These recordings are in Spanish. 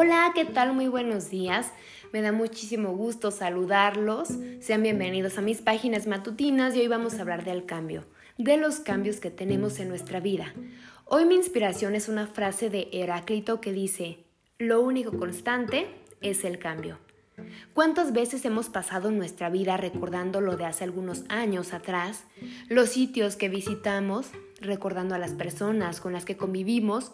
Hola, ¿qué tal? Muy buenos días. Me da muchísimo gusto saludarlos. Sean bienvenidos a mis páginas matutinas y hoy vamos a hablar del cambio, de los cambios que tenemos en nuestra vida. Hoy mi inspiración es una frase de Heráclito que dice, lo único constante es el cambio. ¿Cuántas veces hemos pasado nuestra vida recordando lo de hace algunos años atrás, los sitios que visitamos, recordando a las personas con las que convivimos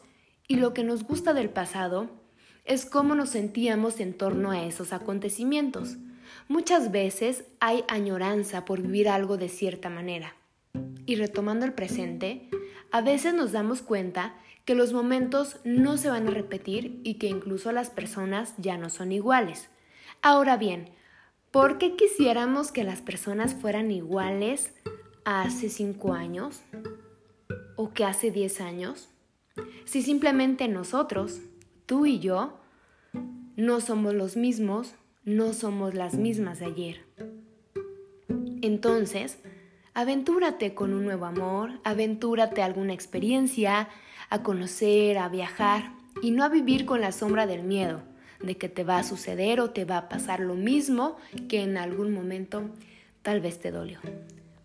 y lo que nos gusta del pasado es cómo nos sentíamos en torno a esos acontecimientos. Muchas veces hay añoranza por vivir algo de cierta manera. Y retomando el presente, a veces nos damos cuenta que los momentos no se van a repetir y que incluso las personas ya no son iguales. Ahora bien, ¿por qué quisiéramos que las personas fueran iguales hace cinco años o que hace diez años? Si simplemente nosotros, tú y yo, no somos los mismos, no somos las mismas de ayer. Entonces, aventúrate con un nuevo amor, aventúrate a alguna experiencia, a conocer, a viajar y no a vivir con la sombra del miedo de que te va a suceder o te va a pasar lo mismo que en algún momento tal vez te dolió.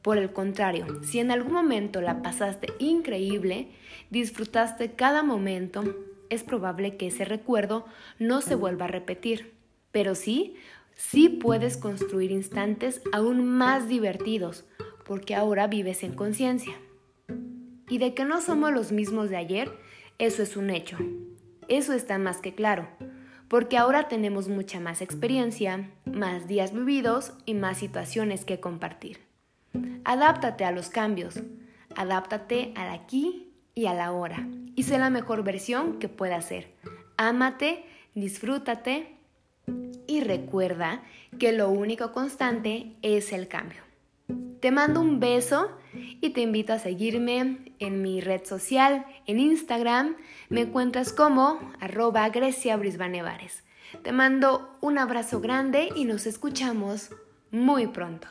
Por el contrario, si en algún momento la pasaste increíble, disfrutaste cada momento, es probable que ese recuerdo no se vuelva a repetir. Pero sí, sí puedes construir instantes aún más divertidos, porque ahora vives en conciencia. Y de que no somos los mismos de ayer, eso es un hecho. Eso está más que claro, porque ahora tenemos mucha más experiencia, más días vividos y más situaciones que compartir. Adáptate a los cambios, adáptate al aquí y a la hora y sé la mejor versión que pueda ser. Ámate, disfrútate y recuerda que lo único constante es el cambio. Te mando un beso y te invito a seguirme en mi red social, en Instagram. Me encuentras como arroba Grecia Brisbanevares. Te mando un abrazo grande y nos escuchamos muy pronto.